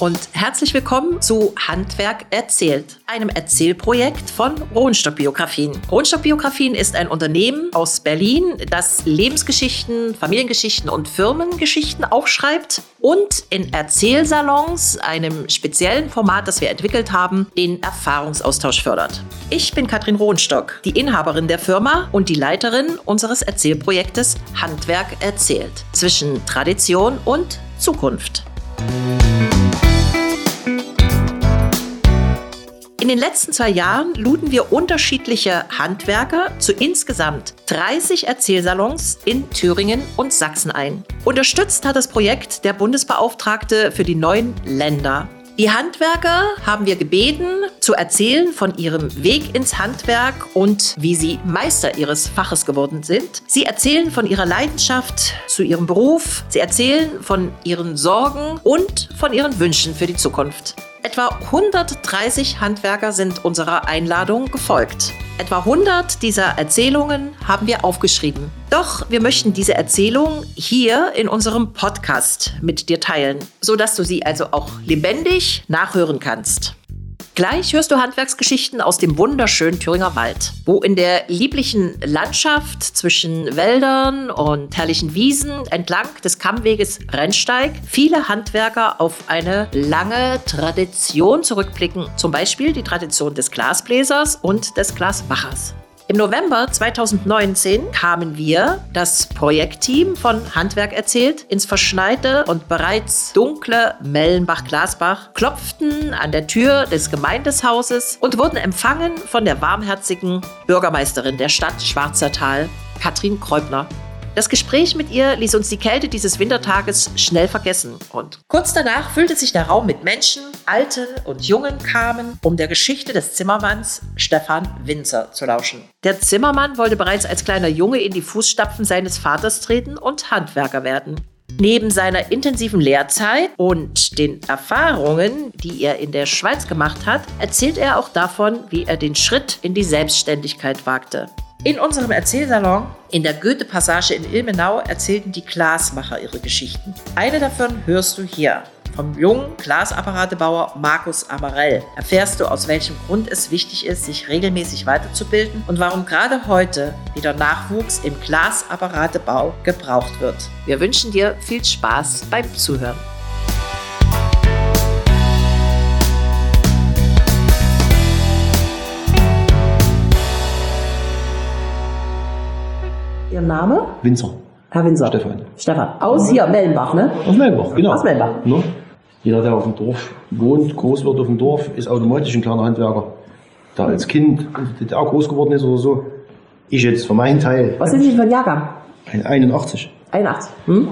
und herzlich willkommen zu Handwerk erzählt, einem Erzählprojekt von Rohnstock Biografien. Rohnstock Biografien ist ein Unternehmen aus Berlin, das Lebensgeschichten, Familiengeschichten und Firmengeschichten aufschreibt und in Erzählsalons, einem speziellen Format, das wir entwickelt haben, den Erfahrungsaustausch fördert. Ich bin Katrin Rohnstock, die Inhaberin der Firma und die Leiterin unseres Erzählprojektes Handwerk erzählt zwischen Tradition und Zukunft. In den letzten zwei Jahren luden wir unterschiedliche Handwerker zu insgesamt 30 Erzählsalons in Thüringen und Sachsen ein. Unterstützt hat das Projekt der Bundesbeauftragte für die neuen Länder. Die Handwerker haben wir gebeten, zu erzählen von ihrem Weg ins Handwerk und wie sie Meister ihres Faches geworden sind. Sie erzählen von ihrer Leidenschaft zu ihrem Beruf. Sie erzählen von ihren Sorgen und von ihren Wünschen für die Zukunft. Etwa 130 Handwerker sind unserer Einladung gefolgt. Etwa 100 dieser Erzählungen haben wir aufgeschrieben. Doch wir möchten diese Erzählung hier in unserem Podcast mit dir teilen, sodass du sie also auch lebendig nachhören kannst. Gleich hörst du Handwerksgeschichten aus dem wunderschönen Thüringer Wald, wo in der lieblichen Landschaft zwischen Wäldern und herrlichen Wiesen entlang des Kammweges Rennsteig viele Handwerker auf eine lange Tradition zurückblicken. Zum Beispiel die Tradition des Glasbläsers und des Glasmachers. Im November 2019 kamen wir, das Projektteam von Handwerk erzählt, ins verschneite und bereits dunkle Mellenbach-Glasbach, klopften an der Tür des Gemeindeshauses und wurden empfangen von der warmherzigen Bürgermeisterin der Stadt Schwarzertal, Katrin Kräubner. Das Gespräch mit ihr ließ uns die Kälte dieses Wintertages schnell vergessen. Und kurz danach füllte sich der Raum mit Menschen, Alte und Jungen kamen, um der Geschichte des Zimmermanns Stefan Winzer zu lauschen. Der Zimmermann wollte bereits als kleiner Junge in die Fußstapfen seines Vaters treten und Handwerker werden. Neben seiner intensiven Lehrzeit und den Erfahrungen, die er in der Schweiz gemacht hat, erzählt er auch davon, wie er den Schritt in die Selbstständigkeit wagte. In unserem Erzählsalon in der Goethe-Passage in Ilmenau erzählten die Glasmacher ihre Geschichten. Eine davon hörst du hier. Vom jungen Glasapparatebauer Markus Amarell erfährst du, aus welchem Grund es wichtig ist, sich regelmäßig weiterzubilden und warum gerade heute wieder Nachwuchs im Glasapparatebau gebraucht wird. Wir wünschen dir viel Spaß beim Zuhören. Ihr Name? Winzer. Herr Winzer. Stefan. Stefan. Aus hier, Mellenbach, ne? Aus Mellenbach, genau. Aus Mellenbach. Ne? Jeder, der auf dem Dorf wohnt, groß wird auf dem Dorf, ist automatisch ein kleiner Handwerker. Der als Kind in der groß geworden ist oder so. Ich jetzt für meinen Teil. Was sind Sie für ein Jahrgang? Ein 81. 81. Hm?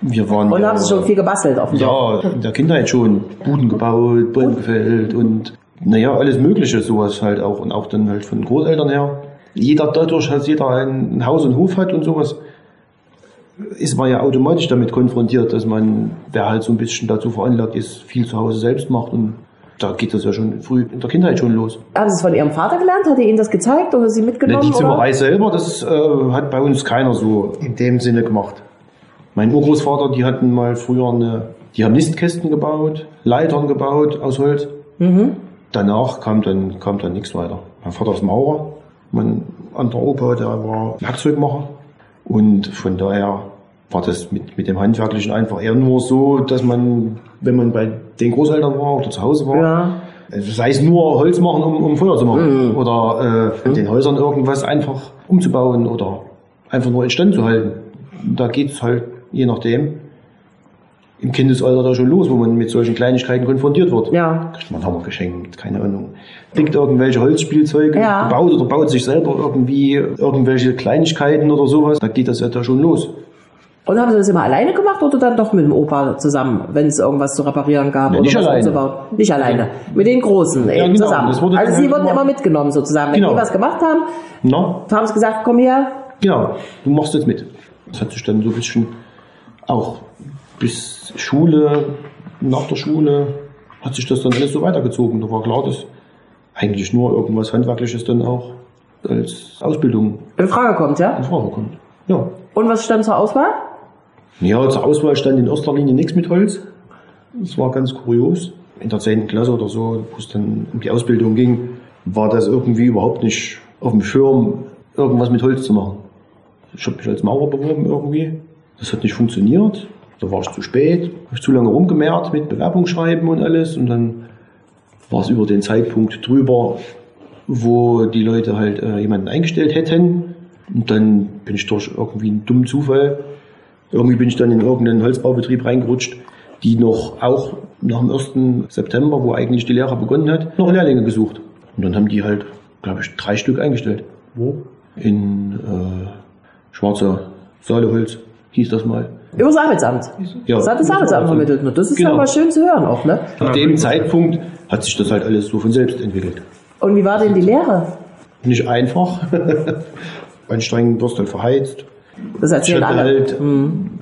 Wir waren Und ja, haben Sie schon viel gebastelt auf dem Dorf? ja, in der Kindheit schon Buden gebaut, Bäume gefällt und naja, alles Mögliche, sowas halt auch. Und auch dann halt von Großeltern her. Jeder dadurch, dass jeder ein Haus und Hof hat und sowas, ist man ja automatisch damit konfrontiert, dass man, wer halt so ein bisschen dazu veranlagt ist, viel zu Hause selbst macht und da geht das ja schon früh in der Kindheit schon los. Haben Sie es von Ihrem Vater gelernt? Hat er Ihnen das gezeigt oder Sie Ne, mitgenommen? die oder? Zimmerei selber, das äh, hat bei uns keiner so in dem Sinne gemacht. Mein Urgroßvater, die hatten mal früher eine, die haben Nistkästen gebaut, Leitern gebaut aus Holz. Mhm. Danach kam dann, kam dann nichts weiter. Mein Vater ist Maurer, mein anderer Opa, der war Werkzeugmacher. Und von daher war das mit, mit dem Handwerklichen einfach eher nur so, dass man, wenn man bei den Großeltern war oder zu Hause war, Ja. also sei es nur Holz machen, um, um Feuer zu machen. Oder äh, in den Häusern irgendwas einfach umzubauen oder einfach nur instand zu halten. Da geht's halt, je nachdem, im Kindesalter da schon los, wo man mit solchen Kleinigkeiten konfrontiert wird. Ja. Kriegt man Hammer geschenkt, keine Ahnung. Kriegt irgendwelche Holzspielzeuge Ja. gebaut oder baut sich selber irgendwie irgendwelche Kleinigkeiten oder sowas. Da geht das ja da schon los. Und haben Sie das immer alleine gemacht oder dann doch mit dem Opa zusammen, wenn es irgendwas zu reparieren gab? Oder nicht was alleine. umzubauen? Nicht alleine. Mit den Großen Ja, eben genau. zusammen. Also Sie halt wurden immer- mitgenommen sozusagen. Wenn Genau. die was gemacht haben, Na, haben Sie gesagt, komm her. Genau, du machst jetzt mit. Das hat sich dann so ein bisschen auch bis Schule, nach der Schule hat sich das dann alles so weitergezogen. Da war klar, dass eigentlich nur irgendwas Handwerkliches dann auch als Ausbildung In Frage kommt, ja? in Frage kommt. Ja. Und was stand zur Auswahl? Ja, zur Auswahl stand in erster Linie nichts mit Holz. Das war ganz kurios. In der 10. Klasse oder so, wo es dann um die Ausbildung ging, war das irgendwie überhaupt nicht auf dem Schirm, irgendwas mit Holz zu machen. Ich habe mich als Maurer beworben irgendwie. Das hat nicht funktioniert. Da war ich zu spät, habe ich zu lange rumgemehrt mit Bewerbungsschreiben und alles. Und dann war es über den Zeitpunkt drüber, wo die Leute halt äh, jemanden eingestellt hätten. Und dann bin ich durch irgendwie einen dummen Zufall, irgendwie bin ich dann in irgendeinen Holzbaubetrieb reingerutscht, die noch auch nach dem 1. September, wo eigentlich die Lehre begonnen hat, noch Lehrlinge gesucht. Und dann haben die halt, glaube ich, drei Stück eingestellt. Wo? In äh, Schwarzer Saaleholz hieß das mal. Über das Arbeitsamt. Ja, das hat das Arbeitsamt vermittelt. Das ist Genau. aber schön zu hören auch, ne? Ab dem Zeitpunkt hat sich das halt alles so von selbst entwickelt. Und wie war denn die Lehre? Nicht einfach. Anstrengend, wirst halt verheizt. Das Ich erzählen hatte alle. halt,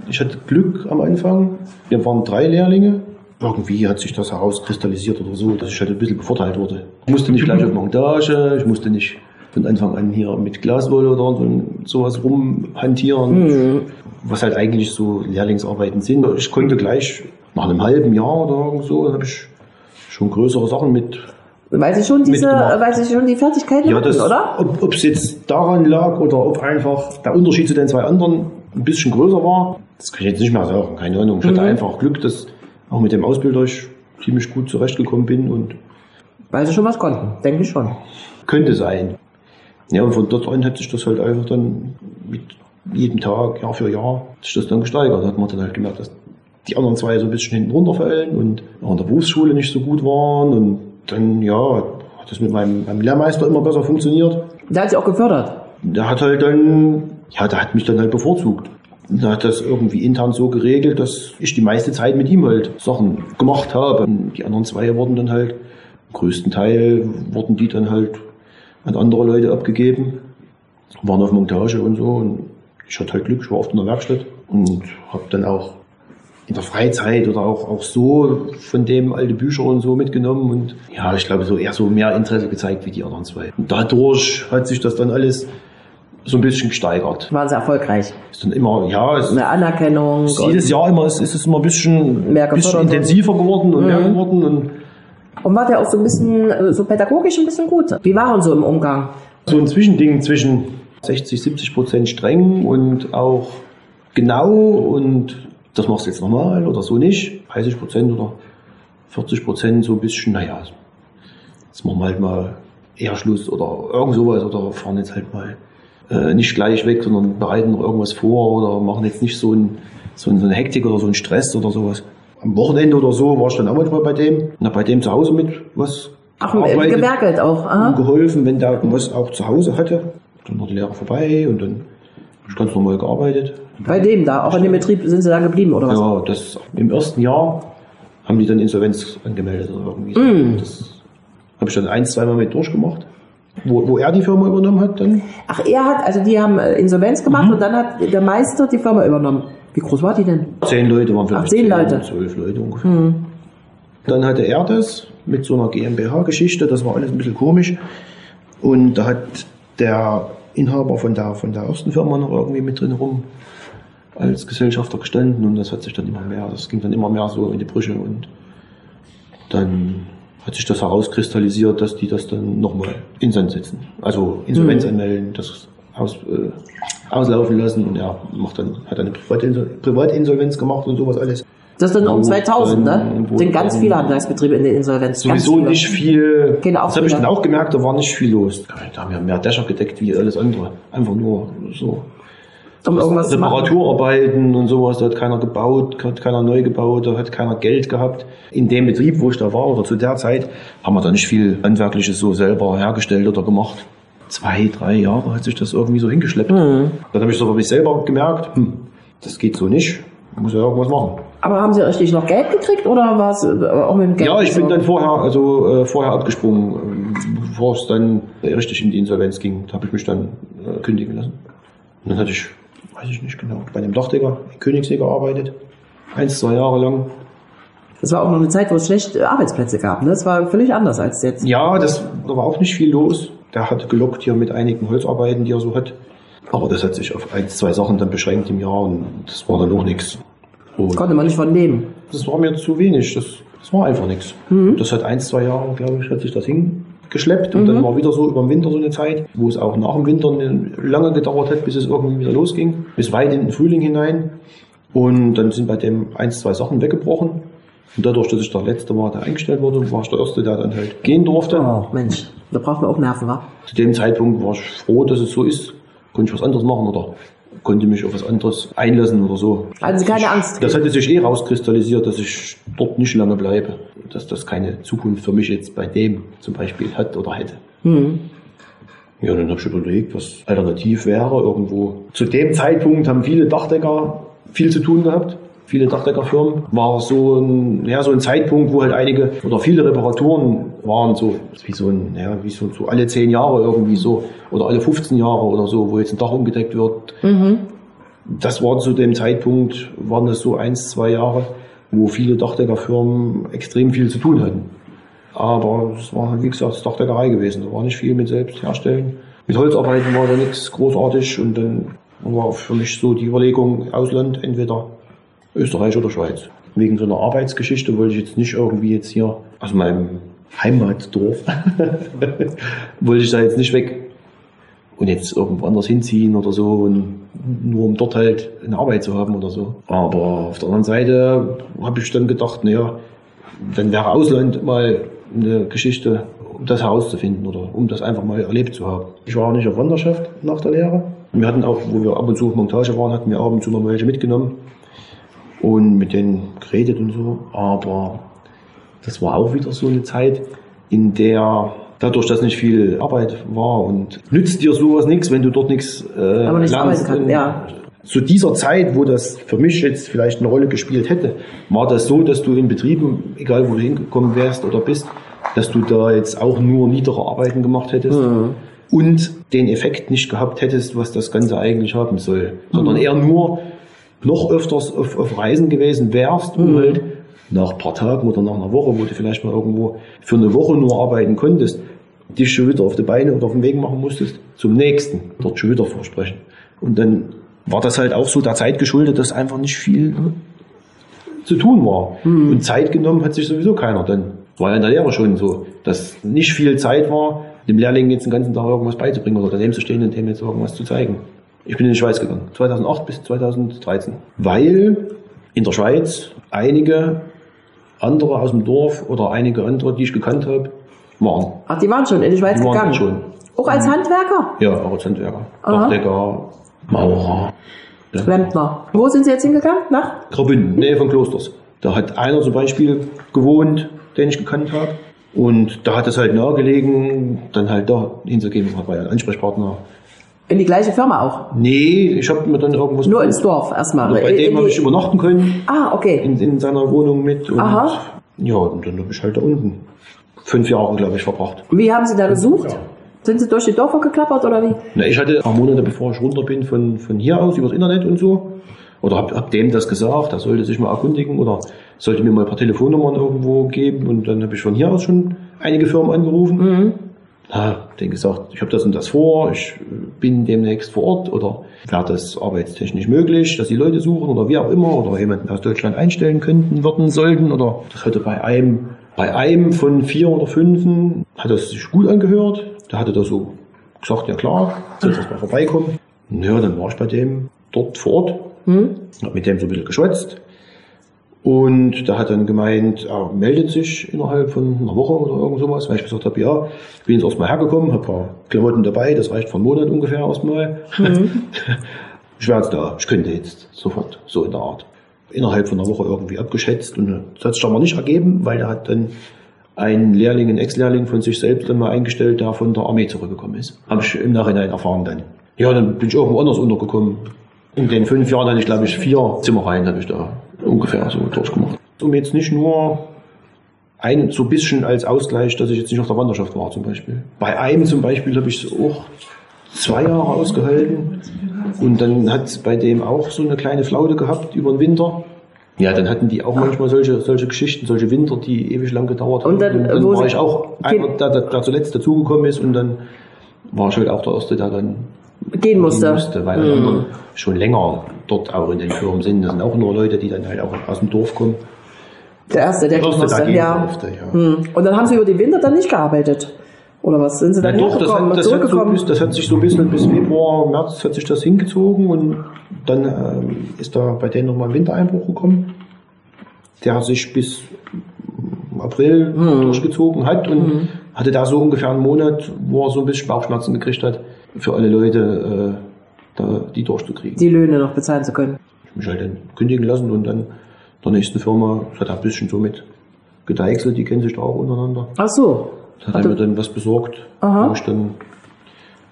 ich hatte Glück am Anfang. Wir waren drei Lehrlinge. Irgendwie hat sich das herauskristallisiert oder so, dass ich halt ein bisschen bevorteilt wurde. Ich musste nicht gleich auf Montage, ich musste nicht von Anfang an hier mit Glaswolle oder so, sowas rumhantieren, was halt eigentlich so Lehrlingsarbeiten sind. Ich konnte gleich nach einem halben Jahr oder so, habe ich schon größere Sachen mit Weil sie schon diese, Mitgemacht. weil sie schon die Fertigkeiten ja, hatten, das, oder? ob es jetzt daran lag oder ob einfach der Unterschied zu den zwei anderen ein bisschen größer war, das kann ich jetzt nicht mehr sagen. Keine Ahnung. Ich hatte Mhm. einfach Glück, dass auch mit dem Ausbilder ich ziemlich gut zurechtgekommen bin und Weil sie schon was konnten, denke ich schon. könnte sein. Ja, und von dort an hat sich das halt einfach dann mit jedem Tag, Jahr für Jahr, hat sich das dann gesteigert. Da hat man dann halt gemerkt, dass die anderen zwei so ein bisschen hinten runterfallen und auch in der Berufsschule nicht so gut waren. Und dann, ja, hat das mit meinem, meinem Lehrmeister immer besser funktioniert. Da hat sie auch gefördert. Der hat halt dann, ja, der hat mich dann halt bevorzugt. Der hat das irgendwie intern so geregelt, dass ich die meiste Zeit mit ihm halt Sachen gemacht habe. Und die anderen zwei wurden dann halt, im größten Teil wurden die dann halt an andere Leute abgegeben, waren auf Montage und so. Und ich hatte halt Glück, ich war oft in der Werkstatt und habe dann auch in der Freizeit oder auch, auch so von dem alte Bücher und so mitgenommen und ja, ich glaube so eher so mehr Interesse gezeigt wie die anderen zwei. Und dadurch hat sich das dann alles so ein bisschen gesteigert. Waren sie erfolgreich. Ist dann immer, ja, es Eine Anerkennung. ist jedes Jahr immer, es ist es immer ein bisschen, Mehr bisschen intensiver geworden und mehr Mhm. geworden und Und war der auch so ein bisschen, äh, so pädagogisch ein bisschen gut? Wie waren so im Umgang? so ein Zwischending zwischen 60, 70 Prozent streng und auch genau und das machst du jetzt normal oder so nicht. 30 Prozent oder 40 Prozent so ein bisschen, naja, jetzt machen wir halt mal eher Schluss oder irgend sowas oder fahren jetzt halt mal äh, nicht gleich weg, sondern bereiten noch irgendwas vor oder machen jetzt nicht so ein, so ein, so eine Hektik oder so einen Stress oder sowas. Am Wochenende oder so war ich dann auch manchmal bei dem, hab bei dem zu Hause mit was Ach, gearbeitet gewerkelt auch. und Aha. geholfen, wenn der was auch zu Hause hatte. Dann war die Lehre vorbei und dann hab ich ganz normal gearbeitet. Bei dem da, auch in dem Betrieb sind sie da geblieben, oder was? Ja, das im ersten Jahr haben die dann Insolvenz angemeldet oder irgendwie. Mm. Das habe ich dann ein, zweimal mit durchgemacht. Wo, wo er die Firma übernommen hat dann. Ach, er hat, also die haben äh, Insolvenz gemacht Mhm. und dann hat der Meister die Firma übernommen. Wie groß war die denn? Zehn Leute waren vielleicht. Ach, zehn Leute. Hm. Zwölf Leute ungefähr. Dann hatte er das mit so einer GmbH-Geschichte. Das war alles ein bisschen komisch. Und da hat der Inhaber von der, von der ersten Firma noch irgendwie mit drin rum als Gesellschafter gestanden. Und das hat sich dann immer mehr, das ging dann immer mehr so in die Brüche. Und dann hat sich das herauskristallisiert, dass die das dann nochmal Insand setzen. Also Insolvenz anmelden, das aus, äh, auslaufen lassen. Und er macht dann, hat dann eine Privatinsol Privatinsolvenz gemacht und sowas alles. Das ist dann um Wo 2000, dann- ne? Sind ganz viele Handwerksbetriebe in der Insolvenz. Sowieso nicht viel. Keine das habe ich dann auch gemerkt, da war nicht viel los. Da haben wir mehr Dächer gedeckt wie alles andere. Einfach nur so. Um irgendwas. Reparaturarbeiten und sowas, da hat keiner gebaut, hat keiner neu gebaut, da hat keiner Geld gehabt. In dem Betrieb, wo ich da war oder zu der Zeit, haben wir da nicht viel Handwerkliches so selber hergestellt oder gemacht. Zwei, drei Jahre hat sich das irgendwie so hingeschleppt. Mhm. Dann habe ich so für mich selber gemerkt, hm, das geht so nicht, ich muss ja irgendwas machen. Aber haben sie richtig noch Geld gekriegt oder war es äh, auch mit dem Geld? Ja, ich bin so? dann vorher, also äh, vorher abgesprungen, bevor es dann richtig in die Insolvenz ging, da habe ich mich dann äh, kündigen lassen. Und dann hatte ich, weiß ich nicht genau, bei einem Dachdecker in Königssee gearbeitet. Eins, zwei Jahre lang. Das war auch noch eine Zeit, wo es schlecht Arbeitsplätze gab. Ne? Das war völlig anders als jetzt. Ja, das, da war auch nicht viel los. Der hat gelockt hier mit einigen Holzarbeiten, die er so hat. Aber das hat sich auf ein, zwei Sachen dann beschränkt im Jahr und das war dann auch nichts. Und Konnte man nicht von leben. das war mir zu wenig. Das, das war einfach nichts. Das hat ein, zwei Jahre, glaube ich, hat sich das hingeschleppt. Und dann war wieder so über den Winter so eine Zeit, wo es auch nach dem Winter lange gedauert hat, bis es irgendwie wieder losging. Bis weit in den Frühling hinein. Und dann sind bei dem ein, zwei Sachen weggebrochen. Und dadurch, dass ich der Letzte war, der eingestellt wurde, war ich der Erste, der dann halt gehen durfte. Oh, Mensch, da braucht man auch Nerven, wa? Zu dem Zeitpunkt war ich froh, dass es so ist. Konnte ich was anderes machen oder konnte mich auf was anderes einlassen oder so. Hatten Sie keine Angst? Das hatte sich eh rauskristallisiert, dass ich dort nicht lange bleibe. Dass das keine Zukunft für mich jetzt bei dem zum Beispiel hat oder hätte. Ja, dann habe ich überlegt, was alternativ wäre irgendwo. Zu dem Zeitpunkt haben viele Dachdecker viel zu tun gehabt. Viele Dachdeckerfirmen. War so ein, ja, so ein Zeitpunkt, wo halt einige oder viele Reparaturen waren so, wie so ein, ja, wie so, so alle zehn Jahre irgendwie so, oder alle 15 Jahre oder so, wo jetzt ein Dach umgedeckt wird. Das war zu dem Zeitpunkt, waren das so eins, zwei Jahre, wo viele Dachdeckerfirmen extrem viel zu tun hatten. Aber es war, halt, wie gesagt, das Dachdeckerei gewesen. Da war nicht viel mit selbst herstellen. Mit Holzarbeiten war da nichts großartig und dann war für mich so die Überlegung, Ausland, entweder Österreich oder Schweiz. Wegen so einer Arbeitsgeschichte wollte ich jetzt nicht irgendwie jetzt hier aus meinem Heimatdorf, wollte ich da jetzt nicht weg und jetzt irgendwo anders hinziehen oder so und nur um dort halt eine Arbeit zu haben oder so. Aber auf der anderen Seite habe ich dann gedacht, naja, dann wäre Ausland mal eine Geschichte, um das herauszufinden oder um das einfach mal erlebt zu haben. Ich war auch nicht auf Wanderschaft nach der Lehre. Wir hatten auch, wo wir ab und zu auf Montage waren, hatten wir ab und zu noch welche mitgenommen und mit denen geredet und so. Aber das war auch wieder so eine Zeit, in der dadurch, dass nicht viel Arbeit war und nützt dir sowas nichts, wenn du dort nichts äh, Aber nicht lernst. kann, Und ja. Zu dieser Zeit, wo das für mich jetzt vielleicht eine Rolle gespielt hätte, war das so, dass du in Betrieben, egal wo du hingekommen wärst oder bist, dass du da jetzt auch nur niedere Arbeiten gemacht hättest und den Effekt nicht gehabt hättest, was das Ganze eigentlich haben soll, sondern eher nur noch öfters auf, auf Reisen gewesen wärst, um halt nach ein paar Tagen oder nach einer Woche, wo du vielleicht mal irgendwo für eine Woche nur arbeiten konntest, dich schon wieder auf die Beine oder auf den Weg machen musstest, zum nächsten, dort schon wieder vorsprechen. Und dann war das halt auch so der Zeit geschuldet, dass einfach nicht viel zu tun war. Und Zeit genommen hat sich sowieso keiner. Dann war ja in der Lehre schon so, dass nicht viel Zeit war, dem Lehrling jetzt den ganzen Tag irgendwas beizubringen oder daneben zu stehen und dem jetzt irgendwas zu zeigen. Ich bin in die Schweiz gegangen, 2008 bis 2013, weil in der Schweiz einige andere aus dem Dorf oder einige andere, die ich gekannt habe, waren. Ach, die waren schon in die Schweiz Die waren gegangen. schon. Auch als Handwerker? Ja, auch als Handwerker. Dachdecker, Maurer. Ja. Wo sind Sie jetzt hingegangen? Nach? Graubünden, Nähe von Klosters. Da hat einer zum Beispiel gewohnt, den ich gekannt habe. Und da hat es halt nahegelegen, dann halt da hinzugehen. Das war ja ein Ansprechpartner. In die gleiche Firma auch? Nee, ich habe mir dann irgendwas... Nur ins Dorf erstmal. Also bei In dem habe ich übernachten können, Ah, okay. in, in seiner Wohnung mit. Und Aha. Ja, und dann habe ich halt da unten fünf Jahre, glaube ich, verbracht. Wie haben Sie da gesucht? Sind Sie durch die Dörfer geklappert oder wie? Na, ich hatte ein paar Monate, bevor ich runter bin, von, von hier aus übers Internet und so. Oder hab, hab dem das gesagt, er sollte sich mal erkundigen oder sollte mir mal ein paar Telefonnummern irgendwo geben. Und dann habe ich von hier aus schon einige Firmen angerufen. Na, denen gesagt, ich habe das und das vor, ich äh, bin demnächst vor Ort oder wäre das arbeitstechnisch möglich, dass die Leute suchen oder wie auch immer oder jemanden aus Deutschland einstellen könnten, würden, sollten oder das hatte bei einem, bei einem von vier oder fünfen hat das sich gut angehört. Der hatte da so gesagt, ja klar, soll das mal vorbeikommen. Ja, dann war ich bei dem dort vor Ort, hab mit dem so ein bisschen geschwätzt. Und der hat dann gemeint, er meldet sich innerhalb von einer Woche oder irgend sowas, weil ich gesagt habe, ja, ich bin jetzt erstmal hergekommen, habe ein paar Klamotten dabei, das reicht für einen Monat ungefähr erstmal. ich wäre jetzt da, ich könnte jetzt sofort, so in der Art. Innerhalb von einer Woche irgendwie abgeschätzt und das hat sich aber nicht ergeben, weil er hat dann einen Lehrling, einen Ex-Lehrling von sich selbst dann mal eingestellt, der von der Armee zurückgekommen ist. Habe ich im Nachhinein erfahren dann. Ja, dann bin ich irgendwo anders untergekommen. In den fünf Jahren hatte ich, glaube ich, vier Zimmereien habe ich da ungefähr so durchgemacht. Um jetzt nicht nur ein so ein bisschen als Ausgleich, dass ich jetzt nicht auf der Wanderschaft war zum Beispiel. Bei einem zum Beispiel habe ich es auch zwei Jahre ausgehalten und dann hat es bei dem auch so eine kleine Flaute gehabt über den Winter. Ja, dann hatten die auch manchmal solche, solche Geschichten, solche Winter, die ewig lang gedauert haben. Und dann, wo war sie- ich auch einer, der, der, der zuletzt dazugekommen ist und dann war ich halt auch der Erste, der dann Gehen musste. musste weil alle anderen schon länger dort auch in den Firmen sind. Das sind auch nur Leute, die dann halt auch aus dem Dorf kommen. Der erste, der Erste, gehen musste. der Ja. durfte, ja. Hm. Und dann haben sie über die Winter dann nicht gearbeitet. Oder was? Sind sie dann doch, das hat, das, hat so, das hat sich so ein bisschen bis Februar, März hat sich das hingezogen und dann ähm, ist da bei denen nochmal ein Wintereinbruch gekommen, der sich bis April Hm. durchgezogen hat und hatte da so ungefähr einen Monat, wo er so ein bisschen Bauchschmerzen gekriegt hat, für alle Leute äh, da, die durchzukriegen. die Löhne noch bezahlen zu können. Ich mich halt dann kündigen lassen und dann der nächsten Firma, das hat er ein bisschen so mit gedeichselt, die kennen sich da auch untereinander. Ach so. Das hat er mir dann was besorgt, Aha. wo ich dann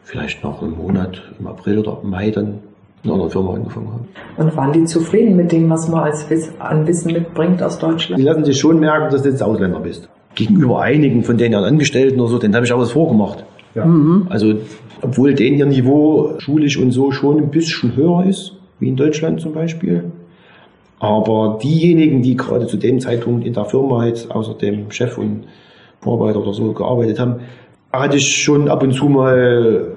vielleicht nach einem Monat im April oder Mai dann in einer anderen Firma angefangen habe. Und waren die zufrieden mit dem, was man als Wiss an Wissen mitbringt aus Deutschland? Die lassen sich schon merken, dass du jetzt Ausländer bist. Gegenüber einigen von den Angestellten oder so, denen habe ich auch was vorgemacht. Also, obwohl den ihr Niveau schulisch und so schon ein bisschen höher ist, wie in Deutschland zum Beispiel. Aber diejenigen, die gerade zu dem Zeitpunkt in der Firma jetzt außer dem Chef und Vorarbeiter oder so gearbeitet haben, hatte ich schon ab und zu mal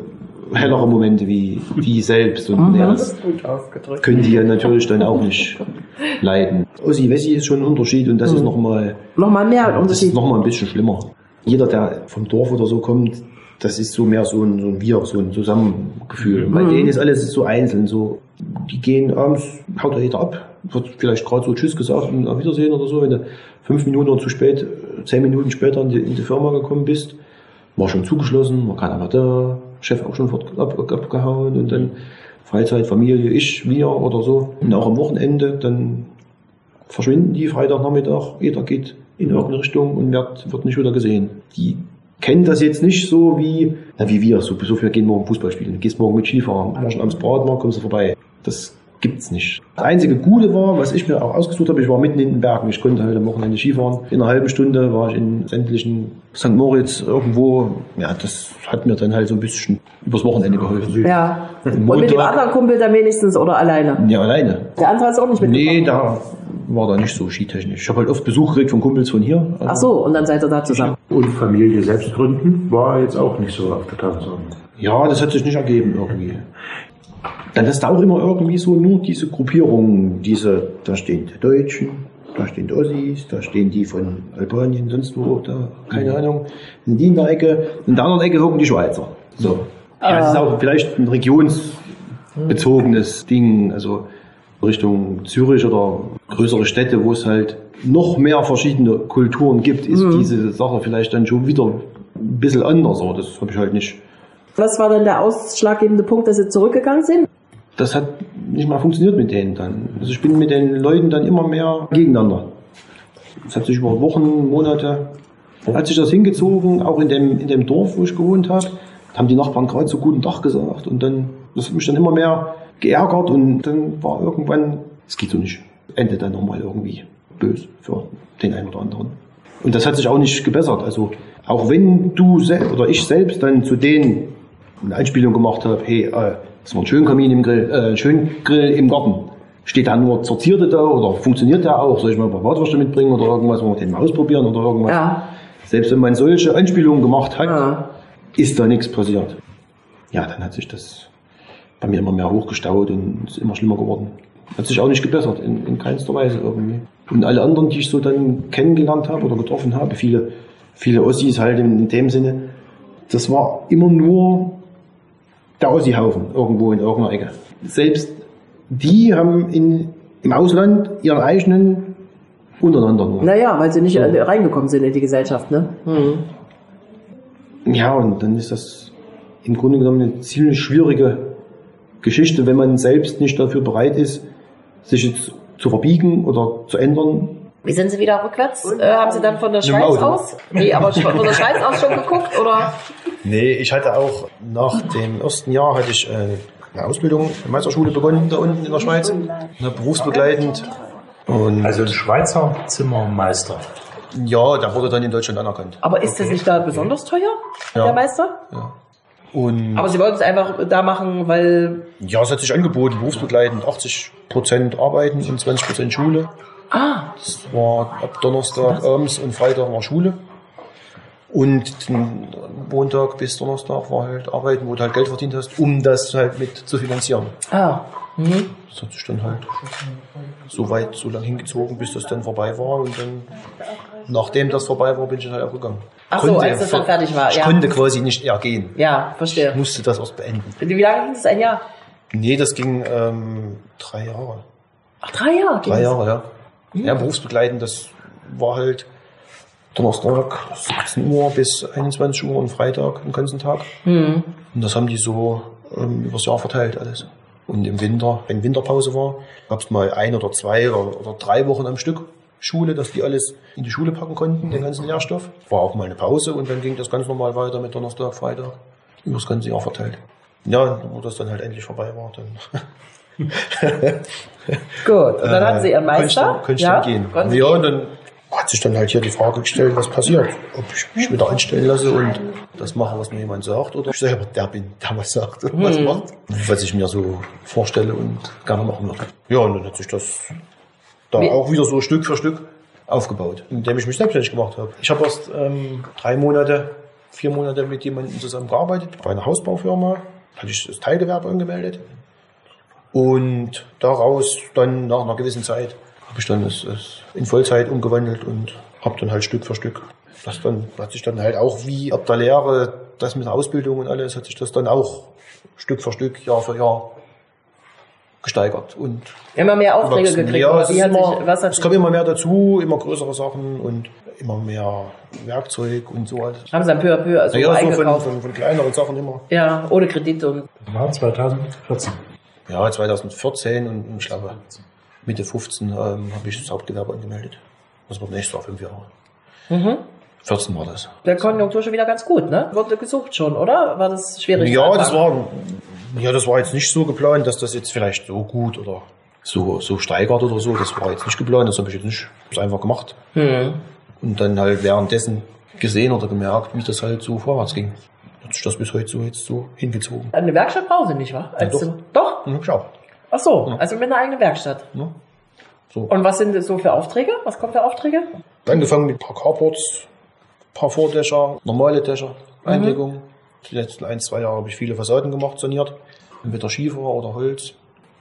hellere Momente wie die selbst. Und ja, das Gut ausgedrückt. können die ja natürlich dann auch nicht leiden. Ossi Wessi ist schon ein Unterschied und das ist nochmal Nochmal mehr das ist Unterschied. noch mal ein bisschen schlimmer. Jeder, der vom Dorf oder so kommt, das ist so mehr so ein, so ein Wir, so ein Zusammengefühl. Bei denen ist alles so einzeln, so, die gehen abends, haut da jeder ab, wird vielleicht gerade so Tschüss gesagt und auf Wiedersehen oder so, wenn du fünf Minuten zu spät, zehn Minuten später in die, in die Firma gekommen bist, war schon zugeschlossen, war keiner mehr da, Chef auch schon fort ab, ab, abgehauen und dann Freizeit, Familie, ich, wir oder so. Und auch am Wochenende, dann verschwinden die Freitagnachmittag, jeder geht in irgendeine Richtung und wird, wird nicht wieder gesehen. Die kennen das jetzt nicht so wie, na, wie wir, so, so viel gehen morgen Fußball spielen, gehst morgen mit Skifahren, morgen abends Bratmarkt, kommst du vorbei. Das gibt's nicht. Das einzige Gute war, was ich mir auch ausgesucht habe, ich war mitten in den Bergen, ich konnte halt am Wochenende Skifahren. In einer halben Stunde war ich in sämtlichen St. Moritz irgendwo, ja, das hat mir dann halt so ein bisschen übers Wochenende geholfen. Ja. Und mit dem anderen Kumpel dann wenigstens oder alleine? Ja, alleine. Der andere ist auch nicht mitgekommen? Nee, da war da nicht so skitechnisch. Ich habe halt oft Besuch gekriegt von Kumpels von hier. Ach so, und dann seid ihr da zusammen. Und Familie selbst gründen war jetzt auch nicht so auf der Tagesordnung. Ja, das hat sich nicht ergeben irgendwie. Dann hast du auch immer irgendwie so nur diese Gruppierungen, diese, da stehen die Deutschen, da stehen die Ossis, da stehen die von Albanien, sonst wo, da, keine Ahnung. In die in der Ecke, in der anderen Ecke hocken die Schweizer. So. Ja, das ist auch vielleicht ein regionsbezogenes Ding, also Richtung Zürich oder größere Städte, wo es halt noch mehr verschiedene Kulturen gibt, ist diese Sache vielleicht dann schon wieder ein bisschen anders, aber das habe ich halt nicht Was war dann der ausschlaggebende Punkt, dass sie zurückgegangen sind? Das hat nicht mal funktioniert mit denen dann. Also ich bin mit den Leuten dann immer mehr gegeneinander. Das hat sich über Wochen, Monate, hat sich das hingezogen, auch in dem, in dem Dorf, wo ich gewohnt habe. Da haben die Nachbarn gerade so guten Tag gesagt und dann, das hat mich dann immer mehr geärgert und dann war irgendwann, es geht so nicht, endet dann nochmal irgendwie böse für den einen oder anderen. Und das hat sich auch nicht gebessert. Also auch wenn du oder ich selbst dann zu denen eine Einspielung gemacht habe, hey, äh, es war ein Schönkamin im Grill, äh, ein Schöngrill im Garten. Steht da nur sortierte da oder funktioniert der auch? Soll ich mal ein paar Bratwürste mitbringen oder irgendwas, wollen wir den mal ausprobieren oder irgendwas? Ja. Selbst wenn man solche Einspielungen gemacht hat, Ja. ist da nichts passiert. Ja, dann hat sich das bei mir immer mehr hochgestaut und ist immer schlimmer geworden. Hat sich auch nicht gebessert, in, in keinster Weise irgendwie. Und alle anderen, die ich so dann kennengelernt habe oder getroffen habe, viele, viele Ossis halt in, in dem Sinne, das war immer nur der Ossi-Haufen irgendwo in irgendeiner Ecke. Selbst die haben in, im Ausland ihren eigenen untereinander nur. Naja, weil sie nicht äh, reingekommen sind in die Gesellschaft, ne? Hm. Ja, und dann ist das im Grunde genommen eine ziemlich schwierige Geschichte, wenn man selbst nicht dafür bereit ist, sich jetzt zu verbiegen oder zu ändern. Wie sind Sie wieder rückwärts? Äh, haben Sie dann von der Schweiz aus? Nee, aber von der Schweiz aus schon geguckt, oder? Nee, ich hatte auch nach dem ersten Jahr hatte ich äh, eine Ausbildung in der Meisterschule begonnen, da unten in der Schweiz, ne, berufsbegleitend. Und Also ein Schweizer Zimmermeister. ja, der wurde dann in Deutschland anerkannt. Aber ist das nicht da besonders teuer, Ja. der Meister? Und Aber sie wollten es einfach da machen, weil. ja, es hat sich angeboten, berufsbegleitend 80 Prozent arbeiten und 20 Prozent Schule. Ah, Das war ab Donnerstag abends und Freitag war Schule. Und Montag bis Donnerstag war halt arbeiten, wo du halt Geld verdient hast, um das halt mit zu finanzieren. Ah. Mhm. Das hat sich dann halt so weit, so lang hingezogen, bis das dann vorbei war. Und dann, nachdem das vorbei war, bin ich dann halt auch gegangen. Ach so, als das dann fertig war, Ich ja. konnte quasi nicht eher gehen. Ja, Ich verstehe. musste das erst beenden. Wie lange ging das? Ein Jahr? Nee, das ging ähm, drei Jahre. Ach, drei Jahre Drei das. Jahre, ja. Ja, berufsbegleitend, das war halt Donnerstag 16 Uhr bis 21 Uhr und Freitag den ganzen Tag. Mhm. Und das haben die so ähm, übers Jahr verteilt alles. Und im Winter, wenn Winterpause war, gab es mal ein oder zwei oder, oder drei Wochen am Stück Schule, dass die alles in die Schule packen konnten, den ganzen Lehrstoff. War auch mal eine Pause und dann ging das ganz normal weiter mit Donnerstag, Freitag, übers ganze Jahr verteilt. Ja, wo das dann halt endlich vorbei war, dann Gut. Und dann hatten Sie Ihren ich Meister. dann, konnte ich ja? dann gehen. Ja, und dann hat sich dann halt hier die Frage gestellt, was passiert. Ob ich mich wieder anstellen lasse und das mache, was mir jemand sagt, oder ich selber der bin, der was sagt und was macht. Was ich mir so vorstelle und gerne machen würde. Ja, und dann hat sich das da Wie- auch wieder so Stück für Stück aufgebaut, indem ich mich selbstständig gemacht habe. Ich habe erst ähm, drei Monate, vier Monate mit jemandem zusammengearbeitet, bei einer Hausbaufirma. Hatte ich das Teilgewerbe angemeldet. Und daraus dann nach einer gewissen Zeit habe ich dann es, es in Vollzeit umgewandelt und habe dann halt Stück für Stück. Das dann hat sich dann halt auch wie ab der Lehre, das mit der Ausbildung und alles, hat sich das dann auch Stück für Stück, Jahr für Jahr gesteigert. Und Immer mehr Aufträge gewachsen. gekriegt. Ja, oder es, hat immer, sich, was hat es kommen immer mehr dazu, immer größere Sachen und immer mehr Werkzeug und so alles. haben Sie dann peu à peu also Ja, so von, eingekauft? von, von kleineren Sachen immer. ja, ohne Kredit und War 2014. Ja, 2014 und ich glaube Mitte 15 ähm, habe ich das Hauptgewerbe angemeldet. Das wird nächstes Jahr fünf Jahre. Mhm. 14 war das. der Konjunktur schon wieder ganz gut, ne? Wurde gesucht schon, oder? War das schwierig? Ja, das war, ja, das war jetzt nicht so geplant, dass das jetzt vielleicht so gut oder so, so steigert oder so. Das war jetzt nicht geplant, das habe ich jetzt nicht ich einfach gemacht. Hm. Und dann halt währenddessen gesehen oder gemerkt, wie das halt so vorwärts ging. Hat sich das bis heute so jetzt so hingezogen. Eine Werkstatt brauchen Sie nicht, wa? Als doch. Doch? Hm, schau. Ach so, also mit einer eigenen Werkstatt. Ne? So. Und was sind so für Aufträge? Was kommt für Aufträge? Angefangen mit ein paar Carports, ein paar Vordächer, normale Dächer, Einlegung. Die letzten ein, zwei Jahre habe ich viele Fassaden gemacht, saniert. Entweder Schiefer oder Holz.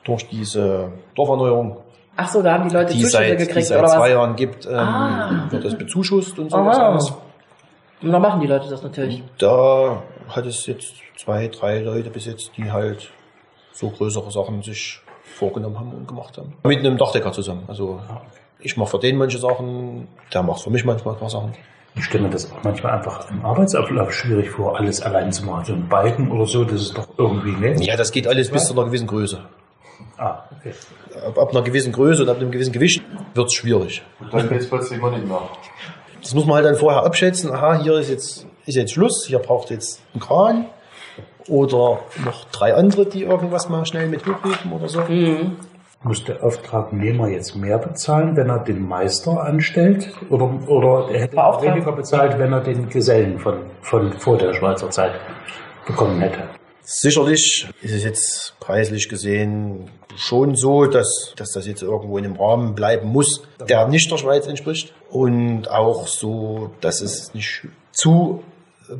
Durch diese Dorferneuerung, Ach so, da haben die Leute die Zuschüsse seit, die gekriegt, seit oder zwei was? Jahren gibt, ähm, Ah. wird das bezuschusst und sowas Aha. alles. Und dann machen die Leute das natürlich. Da hat es jetzt zwei, drei Leute bis jetzt, die halt so größere Sachen sich vorgenommen haben und gemacht haben. Mit einem Dachdecker zusammen. Also ich mache für den manche Sachen, der macht für mich manchmal ein paar Sachen. Ich stelle mir das auch manchmal einfach im Arbeitsablauf schwierig vor, alles allein zu machen. So ein Balken oder so, das ist doch irgendwie nett. Ja, das geht alles bis zu einer gewissen Größe. Ah, okay. Ab, ab einer gewissen Größe und ab einem gewissen Gewicht wird es schwierig. Und dann geht es plötzlich mal nicht mehr. Das muss man halt dann vorher abschätzen. Aha, hier ist jetzt, ist jetzt Schluss, hier braucht jetzt ein Kran. Oder noch drei andere, die irgendwas mal schnell mit hochheben oder so. Muss der Auftragnehmer jetzt mehr bezahlen, wenn er den Meister anstellt? Oder, oder er hätte Beauftragt. weniger bezahlt, wenn er den Gesellen von, von vor der Schweizer Zeit bekommen hätte? Sicherlich ist es jetzt preislich gesehen schon so, dass, dass das jetzt irgendwo in einem Rahmen bleiben muss, der nicht der Schweiz entspricht. Und auch so, dass es nicht zu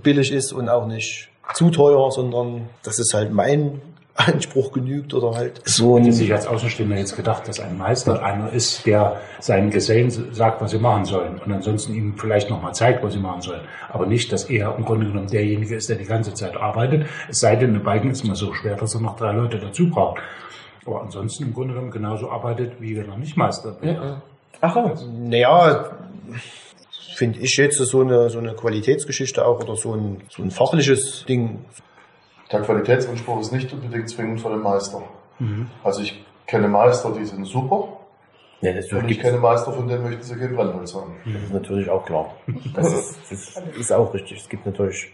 billig ist und auch nicht zu teuer, sondern dass es halt mein Anspruch genügt oder halt so Hätte sich als Außenstehender jetzt gedacht, dass ein Meister einer ist, der seinen Gesellen sagt, was sie machen sollen und ansonsten ihm vielleicht nochmal zeigt, was sie machen sollen. Aber nicht, dass er im Grunde genommen derjenige ist, der die ganze Zeit arbeitet. Es sei denn, eine Balken ist mal so schwer, dass er noch drei Leute dazu braucht. Aber ansonsten im Grunde genommen genauso arbeitet, wie wenn er nicht Meister wäre. Ach so. Naja, finde ich jetzt so eine, so eine Qualitätsgeschichte auch oder so ein, so ein fachliches Ding. Der Qualitätsanspruch ist nicht unbedingt zwingend von dem Meister. Also ich kenne Meister, die sind super. Ja, das Und ich kenne Meister, von denen möchten sie kein Brennholz haben. Das ist natürlich auch klar. Das ist, das ist auch richtig. Es gibt natürlich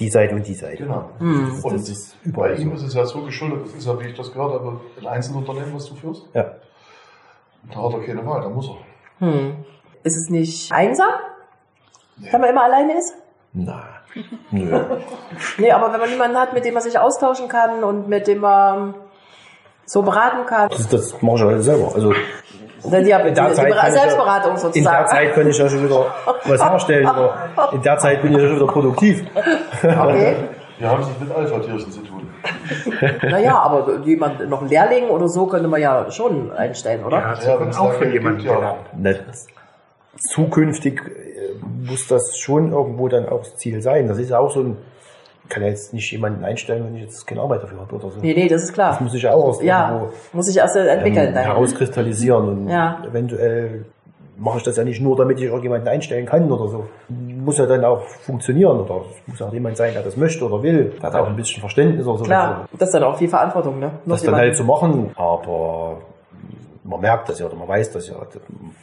die Seite und die Seite. Genau. Das, Und das ist bei überall ihm so. ist es ja so geschuldet, das ist ja, wie ich das gehört habe, ein Einzelunternehmen, was du führst. Ja. Da hat er keine Wahl, da muss er. Hm. Ist es nicht einsam? Wenn man immer alleine ist? Na, nö. Nee, aber wenn man niemanden hat, mit dem man sich austauschen kann und mit dem man so beraten kann. Das, das mache ich halt selber. Also Die, die, die, In der Zeit kann ich ja- Selbstberatung In der sozusagen. Zeit kann ich ja schon wieder was herstellen. Oder in der Zeit bin ich ja schon wieder produktiv. Okay. Wir haben es nicht mit Alpha-Tierchen zu tun. Naja, aber jemand, noch einen Lehrling oder so könnte man ja schon einstellen, oder? Ja, Ja, ja, wenn's auch gibt, jemanden ja. gelernt. Zukünftig äh, muss das schon irgendwo dann auch das Ziel sein. Das ist ja auch so ein, ich kann ja jetzt nicht jemanden einstellen, wenn ich jetzt keine Arbeit dafür habe oder so. Nee, nee, das ist klar. Das muss ich ja auch erst Ja, irgendwo muss ich erst entwickeln. ähm, herauskristallisieren und Ja. eventuell mache ich das ja nicht nur, damit ich irgendjemanden einstellen kann oder so. Muss ja dann auch funktionieren oder muss auch jemand sein, der das möchte oder will, der hat auch ein bisschen Verständnis oder so. Klar, das ist dann auch viel Verantwortung, ne? Noch das dann halt zu machen, aber man merkt das ja oder man weiß das ja.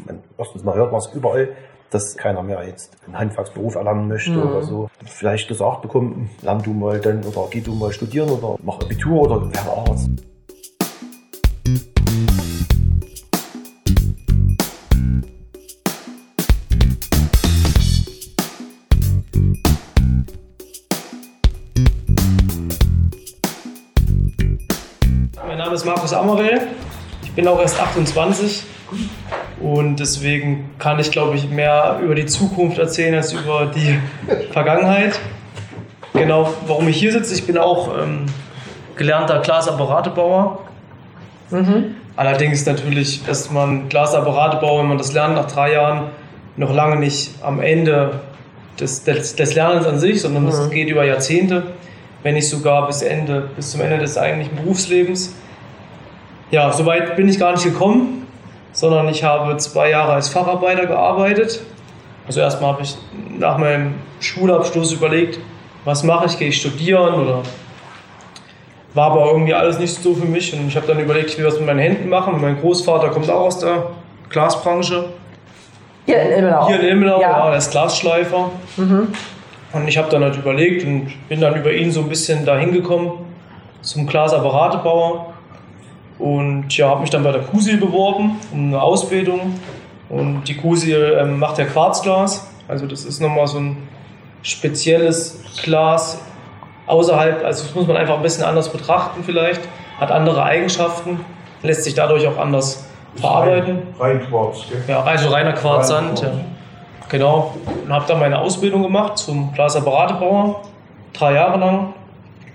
Man, erstens mal hört man es überall, dass keiner mehr jetzt einen Handwerksberuf erlernen möchte Mhm. oder so. Vielleicht gesagt bekommen, lern du mal dann oder geh du mal studieren oder mach Abitur oder werde Arzt. Mein Name ist Markus Ammerell. Ich bin auch erst 28 und deswegen kann ich, glaube ich, mehr über die Zukunft erzählen als über die Vergangenheit. Genau, warum ich hier sitze, ich bin auch ähm, gelernter Glasapparatebauer. Allerdings natürlich ist man Glasapparatebauer, wenn man das lernt nach drei Jahren, noch lange nicht am Ende des, des, des Lernens an sich, sondern es geht über Jahrzehnte, wenn nicht sogar bis, Ende, bis zum Ende des eigentlichen Berufslebens. Ja, soweit bin ich gar nicht gekommen, sondern ich habe zwei Jahre als Facharbeiter gearbeitet. Also erstmal habe ich nach meinem Schulabschluss überlegt, was mache ich, gehe ich studieren oder war aber irgendwie alles nicht so für mich und ich habe dann überlegt, ich will was mit meinen Händen machen. Mein Großvater kommt auch aus der Glasbranche. Hier in Ilmenau. Hier in Ilmenau, ja. Ja. der ist Glasschleifer. Und ich habe dann halt überlegt und bin dann über ihn so ein bisschen dahin gekommen zum Glasapparatebauer. Und ja, habe mich dann bei der Kusi beworben um eine Ausbildung. Und die Kusi ähm, macht ja Quarzglas. Also das ist nochmal so ein spezielles Glas außerhalb, also das muss man einfach ein bisschen anders betrachten vielleicht, hat andere Eigenschaften, lässt sich dadurch auch anders verarbeiten. Rein Quarz, gell? Ja, also reiner Quarzsand. Ja. Genau. Und habe dann meine Ausbildung gemacht zum Glasapparatebauer, drei Jahre lang.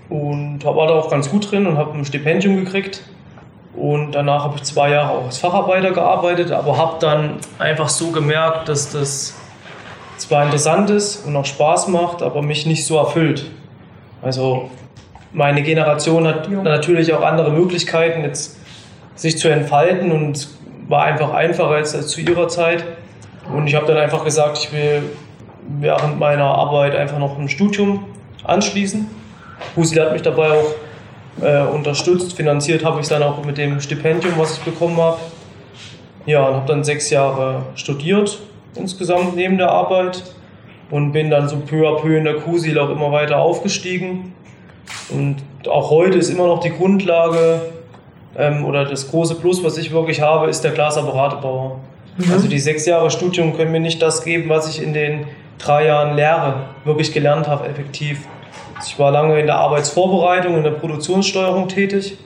Und war da auch ganz gut drin und habe ein Stipendium gekriegt. Und danach habe ich zwei Jahre auch als Facharbeiter gearbeitet, aber habe dann einfach so gemerkt, dass das zwar interessant ist und auch Spaß macht, aber mich nicht so erfüllt. Also meine Generation hat natürlich auch andere Möglichkeiten, jetzt sich zu entfalten und war einfach einfacher als, als zu ihrer Zeit. Und ich habe dann einfach gesagt, ich will während meiner Arbeit einfach noch ein Studium anschließen. Husil hat mich dabei auch äh, unterstützt, finanziert habe ich es dann auch mit dem Stipendium, was ich bekommen habe. Ja, und habe dann sechs Jahre studiert insgesamt neben der Arbeit und bin dann so peu à peu in der Kusil auch immer weiter aufgestiegen. Und auch heute ist immer noch die Grundlage ähm, oder das große Plus, was ich wirklich habe, ist der Glasapparatebauer. Also die sechs Jahre Studium können mir nicht das geben, was ich in den drei Jahren Lehre wirklich gelernt habe, effektiv. Ich war lange in der Arbeitsvorbereitung, in der Produktionssteuerung tätig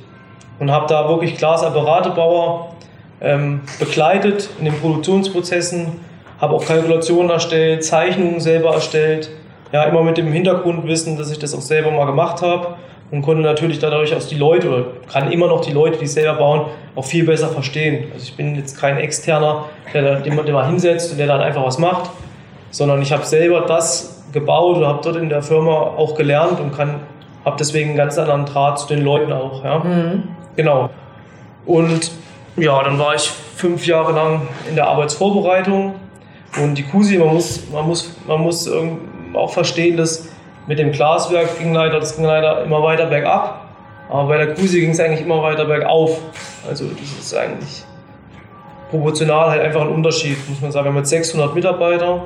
und habe da wirklich Glasapparatebauer ähm, begleitet in den Produktionsprozessen, habe auch Kalkulationen erstellt, Zeichnungen selber erstellt. Ja, immer mit dem Hintergrundwissen, dass ich das auch selber mal gemacht habe und konnte natürlich dadurch auch die Leute, oder kann immer noch die Leute, die es selber bauen, auch viel besser verstehen. Also ich bin jetzt kein Externer, der da jemand, der mal hinsetzt und der dann einfach was macht, sondern ich habe selber das gebaut oder habe dort in der Firma auch gelernt und kann, habe deswegen einen ganz anderen Draht zu den Leuten auch. Ja? Genau. Und ja, dann war ich fünf Jahre lang in der Arbeitsvorbereitung und die Kusi, man muss, man muss, man muss auch verstehen, dass mit dem Glaswerk ging leider, das ging leider immer weiter bergab, aber bei der Kusi ging es eigentlich immer weiter bergauf. Also das ist eigentlich proportional halt einfach ein Unterschied, muss man sagen. Wir haben jetzt 600 Mitarbeiter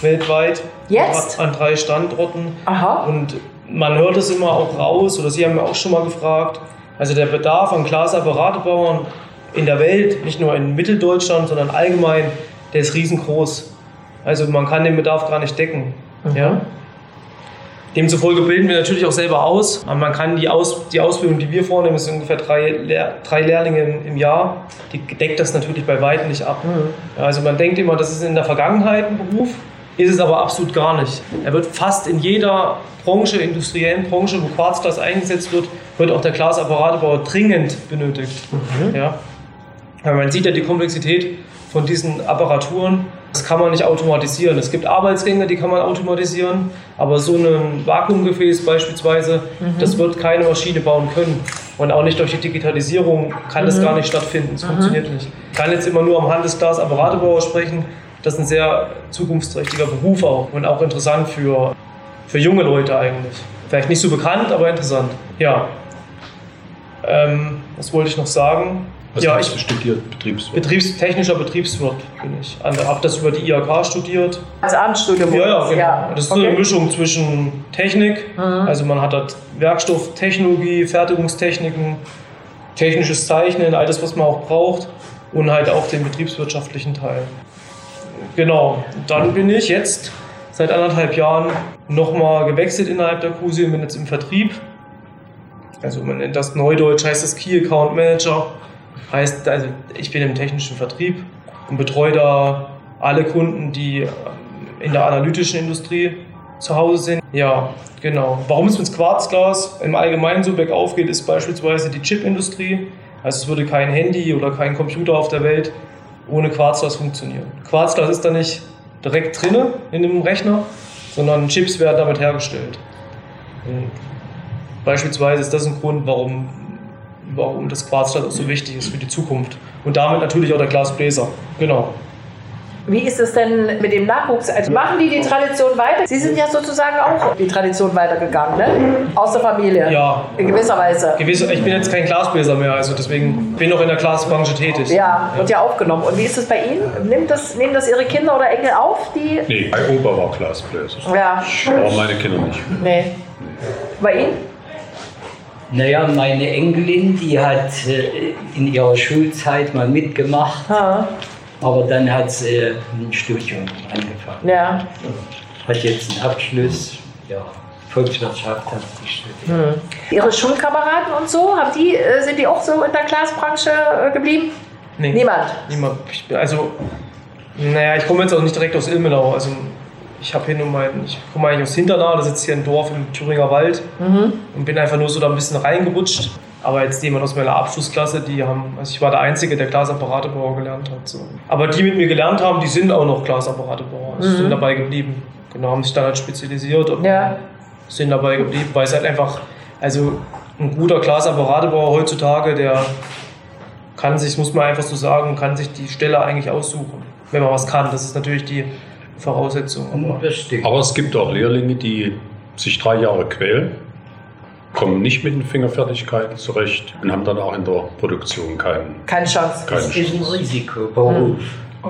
weltweit Jetzt? an drei Standorten. Aha. Und man hört es immer auch raus, oder Sie haben mir auch schon mal gefragt, also der Bedarf an Glasapparatebauern in der Welt, nicht nur in Mitteldeutschland, sondern allgemein, der ist riesengroß. Also man kann den Bedarf gar nicht decken. Ja? Demzufolge bilden wir natürlich auch selber aus. Aber man kann die, aus, die Ausbildung, die wir vornehmen, das sind ungefähr drei, Lehr drei Lehrlinge im Jahr, die deckt das natürlich bei weitem nicht ab. Also man denkt immer, das ist in der Vergangenheit ein Beruf, ist es aber absolut gar nicht. Er wird fast in jeder Branche, industriellen Branche, wo Quarzglas eingesetzt wird, wird auch der Glasapparatebauer dringend benötigt. Ja. Weil man sieht ja die Komplexität von diesen Apparaturen. Das kann man nicht automatisieren. Es gibt Arbeitsgänge, die kann man automatisieren, aber so ein Vakuumgefäß beispielsweise, das wird keine Maschine bauen können. Und auch nicht durch die Digitalisierung kann das gar nicht stattfinden. Es funktioniert nicht. Ich kann jetzt immer nur am Hand des Glasapparatebauers sprechen. Das ist ein sehr zukunftsträchtiger Beruf auch und auch interessant für, für junge Leute eigentlich. Vielleicht nicht so bekannt, aber interessant. Ja. Ähm, was wollte ich noch sagen? Was ja, ich studiert? Betriebswirt. Betriebs technischer Betriebswirt bin ich. Habe das über die IHK studiert. Als Abendstudium. Ja, ja, genau. Ja. Das ist so eine Okay. Mischung zwischen Technik, also man hat dort Werkstofftechnologie, Fertigungstechniken, technisches Zeichnen, all das, was man auch braucht und halt auch den betriebswirtschaftlichen Teil. Genau, dann bin ich jetzt seit anderthalb Jahren nochmal gewechselt innerhalb der KUSI und bin jetzt im Vertrieb. Also man nennt das Neudeutsch, heißt das Key Account Manager. Heißt, also ich bin im technischen Vertrieb und betreue da alle Kunden, die in der analytischen Industrie zu Hause sind. Ja, genau. Warum es mit Quarzglas im Allgemeinen so bergauf geht, ist beispielsweise die Chipindustrie. Also es würde kein Handy oder kein Computer auf der Welt ohne Quarzglas funktionieren. Quarzglas ist da nicht direkt drinne in dem Rechner, sondern Chips werden damit hergestellt. Und beispielsweise ist das ein Grund, warum, warum das Quarzglas auch so wichtig ist für die Zukunft. Und damit natürlich auch der Glasbläser. Genau. Wie ist es denn mit dem Nachwuchs? Also machen die die Tradition weiter? Sie sind ja sozusagen auch die Tradition weitergegangen, ne? Aus der Familie. Ja. In gewisser Weise. Gewiss, ich bin jetzt kein Glasbläser mehr, also deswegen bin ich noch in der Glasbranche tätig. Ja, wird ja aufgenommen. Und wie ist es bei Ihnen? Nimmt das, nehmen das Ihre Kinder oder Enkel auf? Die. Nee, mein Opa war Glasbläser. Ja. Aber meine Kinder nicht. Nee. Bei Ihnen? Naja, meine Enkelin, die hat äh, in ihrer Schulzeit mal mitgemacht, Ha. aber dann hat sie äh, ein Studium angefangen. Ja. Hat jetzt einen Abschluss, ja, Volkswirtschaft hat sie studiert. Ihre Schulkameraden und so, haben die, äh, sind die auch so in der Glasbranche geblieben? Nee, Niemand. Niemand. Also, naja, ich komme jetzt auch nicht direkt aus Ilmenau. Also, ich habe hier nur mein, ich komme eigentlich aus Hinternau, das sitzt hier ein Dorf im Thüringer Wald und bin einfach nur so da ein bisschen reingerutscht. Aber jetzt jemand aus meiner Abschlussklasse, die haben, also ich war der Einzige, der Glasapparatebauer gelernt hat. So. Aber die mit mir gelernt haben, die sind auch noch Glasapparatebauer, also sind dabei geblieben. Genau, haben sich dann halt spezialisiert und Ja. sind dabei geblieben, weil es halt einfach, also ein guter Glasapparatebauer heutzutage, der kann sich, muss man einfach so sagen, kann sich die Stelle eigentlich aussuchen, wenn man was kann. Das ist natürlich die Voraussetzung. Aber Das stimmt. Aber es gibt auch Lehrlinge, die sich drei Jahre quälen, kommen nicht mit den Fingerfertigkeiten zurecht und haben dann auch in der Produktion keinen. Keine Chance. Keine Das ist ein. Risikoberuf.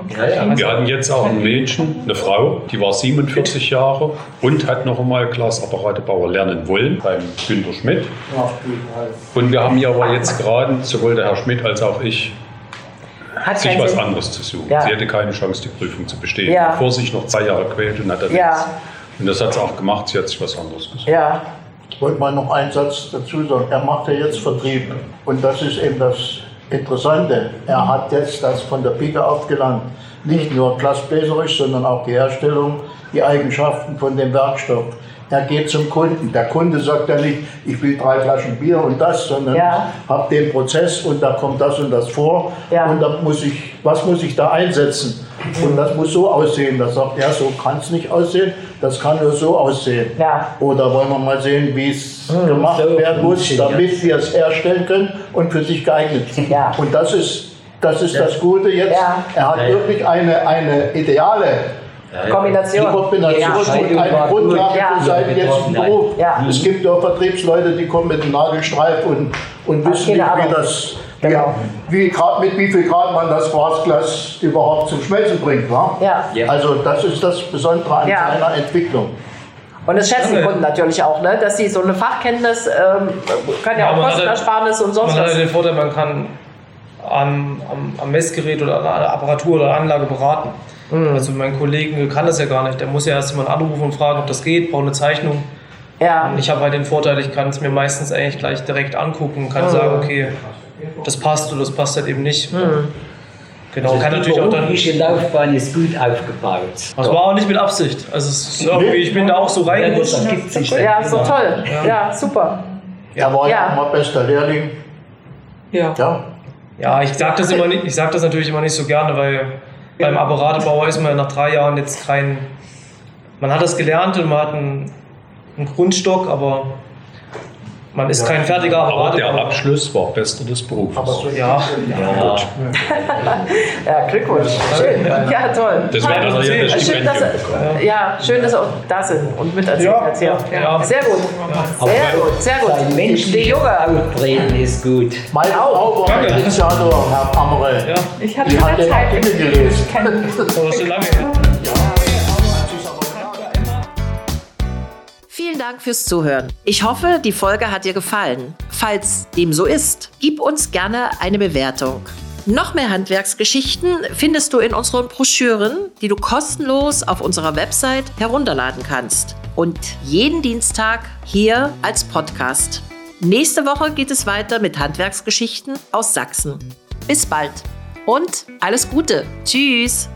Ja, ja. Wir hatten jetzt auch ein Mädchen, eine Frau, die war 47 Jahre und hat noch einmal Glasapparatebauer lernen wollen beim Günter Schmidt. Und wir haben hier aber jetzt gerade, sowohl der Herr Schmidt als auch ich, Hat sich was Sinn. anderes zu suchen. Ja. Sie hätte keine Chance, die Prüfung zu bestehen. Ja. Bevor sie sich noch zwei Jahre quält und hat dann Ja. nichts. Und das hat sie auch gemacht, sie hat sich was anderes gesucht. Ja. Ich wollte mal noch einen Satz dazu sagen. Er macht ja jetzt Vertrieb. Und das ist eben das Interessante. Er hat jetzt das von der Pike auf gelernt. Nicht nur glasbläserisch, sondern auch die Herstellung, die Eigenschaften von dem Werkstoff. Er geht zum Kunden. Der Kunde sagt ja nicht, ich will drei Flaschen Bier und das, sondern Ja. hab den Prozess und da kommt das und das vor. Ja. Und da muss ich, was muss ich da einsetzen? Und das muss so aussehen. Da sagt er, so kann es nicht aussehen, das kann nur so aussehen. Ja. Oder wollen wir mal sehen, wie es gemacht so werden muss, damit wir es herstellen können und für sich geeignet sind. Ja. Und das ist, das, ist das Gute jetzt. Ja. Er hat Ja, ja. wirklich eine, eine ideale Kombination. Kombination Ja. und eine Grundlage Ja. für seinen jetzigen Beruf. Ja. Es gibt ja Vertriebsleute, die kommen mit einem Nagelstreif und, und wissen nicht, wie das, Genau. wie, wie Grad, mit wie viel Grad man das Quarzglas überhaupt zum Schmelzen bringt. Wa? Ja. Ja. Also das ist das Besondere an Ja. seiner Entwicklung. Und das schätzen die Kunden natürlich auch, ne? dass sie so eine Fachkenntnis, ähm, kann ja, Ja, auch Kostenersparnis und sonst man hat was. ja den Vorteil, man kann am, am, am Messgerät oder an der Apparatur oder Anlage beraten. Mhm. Also mein Kollege kann das ja gar nicht. Der muss ja erst jemanden anrufen und fragen, ob das geht, braucht eine Zeichnung. Ja. Und ich habe halt den Vorteil, ich kann es mir meistens eigentlich gleich direkt angucken, kann Mhm. sagen, okay, das passt oder das passt halt eben nicht. Mhm. Genau, kann die natürlich auch dann. berufliche Laufbahn ist gut aufgebaut. Das war auch nicht mit Absicht. Also es ist irgendwie, ich bin da auch so Ja, das reingerutscht. Ja, so immer. toll. Ja, super. Er war Ja. ja immer bester Lehrling. Ja. Ja. Ja, ich sage das immer nicht, ich sag das natürlich immer nicht so gerne, weil beim Apparatebauer ist man nach drei Jahren jetzt kein. Man hat das gelernt und man hat einen, einen Grundstock, aber man ist kein fertiger Aber der. Abschluss war bester des Berufs. Ja, Ja. Ja, Glückwunsch. Schön. Ja, toll. Das wäre dann ja das Schön, dass, ja, schön, dass Sie auch da sind und miterzählen. Ja, hier. ja. Sehr gut. Aber Sehr gut, sehr gut. Sein Die menschliches Junge. Auftreten ist gut. Frau war Danke. Initiator, Herr Amere. ja, Ich habe keine Zeit. Artikel gelesen. aber schon lange Dank fürs Zuhören. Ich hoffe, die Folge hat dir gefallen. Falls dem so ist, gib uns gerne eine Bewertung. Noch mehr Handwerksgeschichten findest du in unseren Broschüren, die du kostenlos auf unserer Website herunterladen kannst. Und jeden Dienstag hier als Podcast. Nächste Woche geht es weiter mit Handwerksgeschichten aus Sachsen. Bis bald und alles Gute. Tschüss.